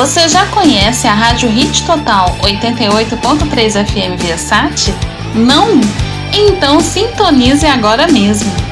Você já conhece a Rádio Hit Total 88.3 FM Viasat? Não? Então sintonize agora mesmo.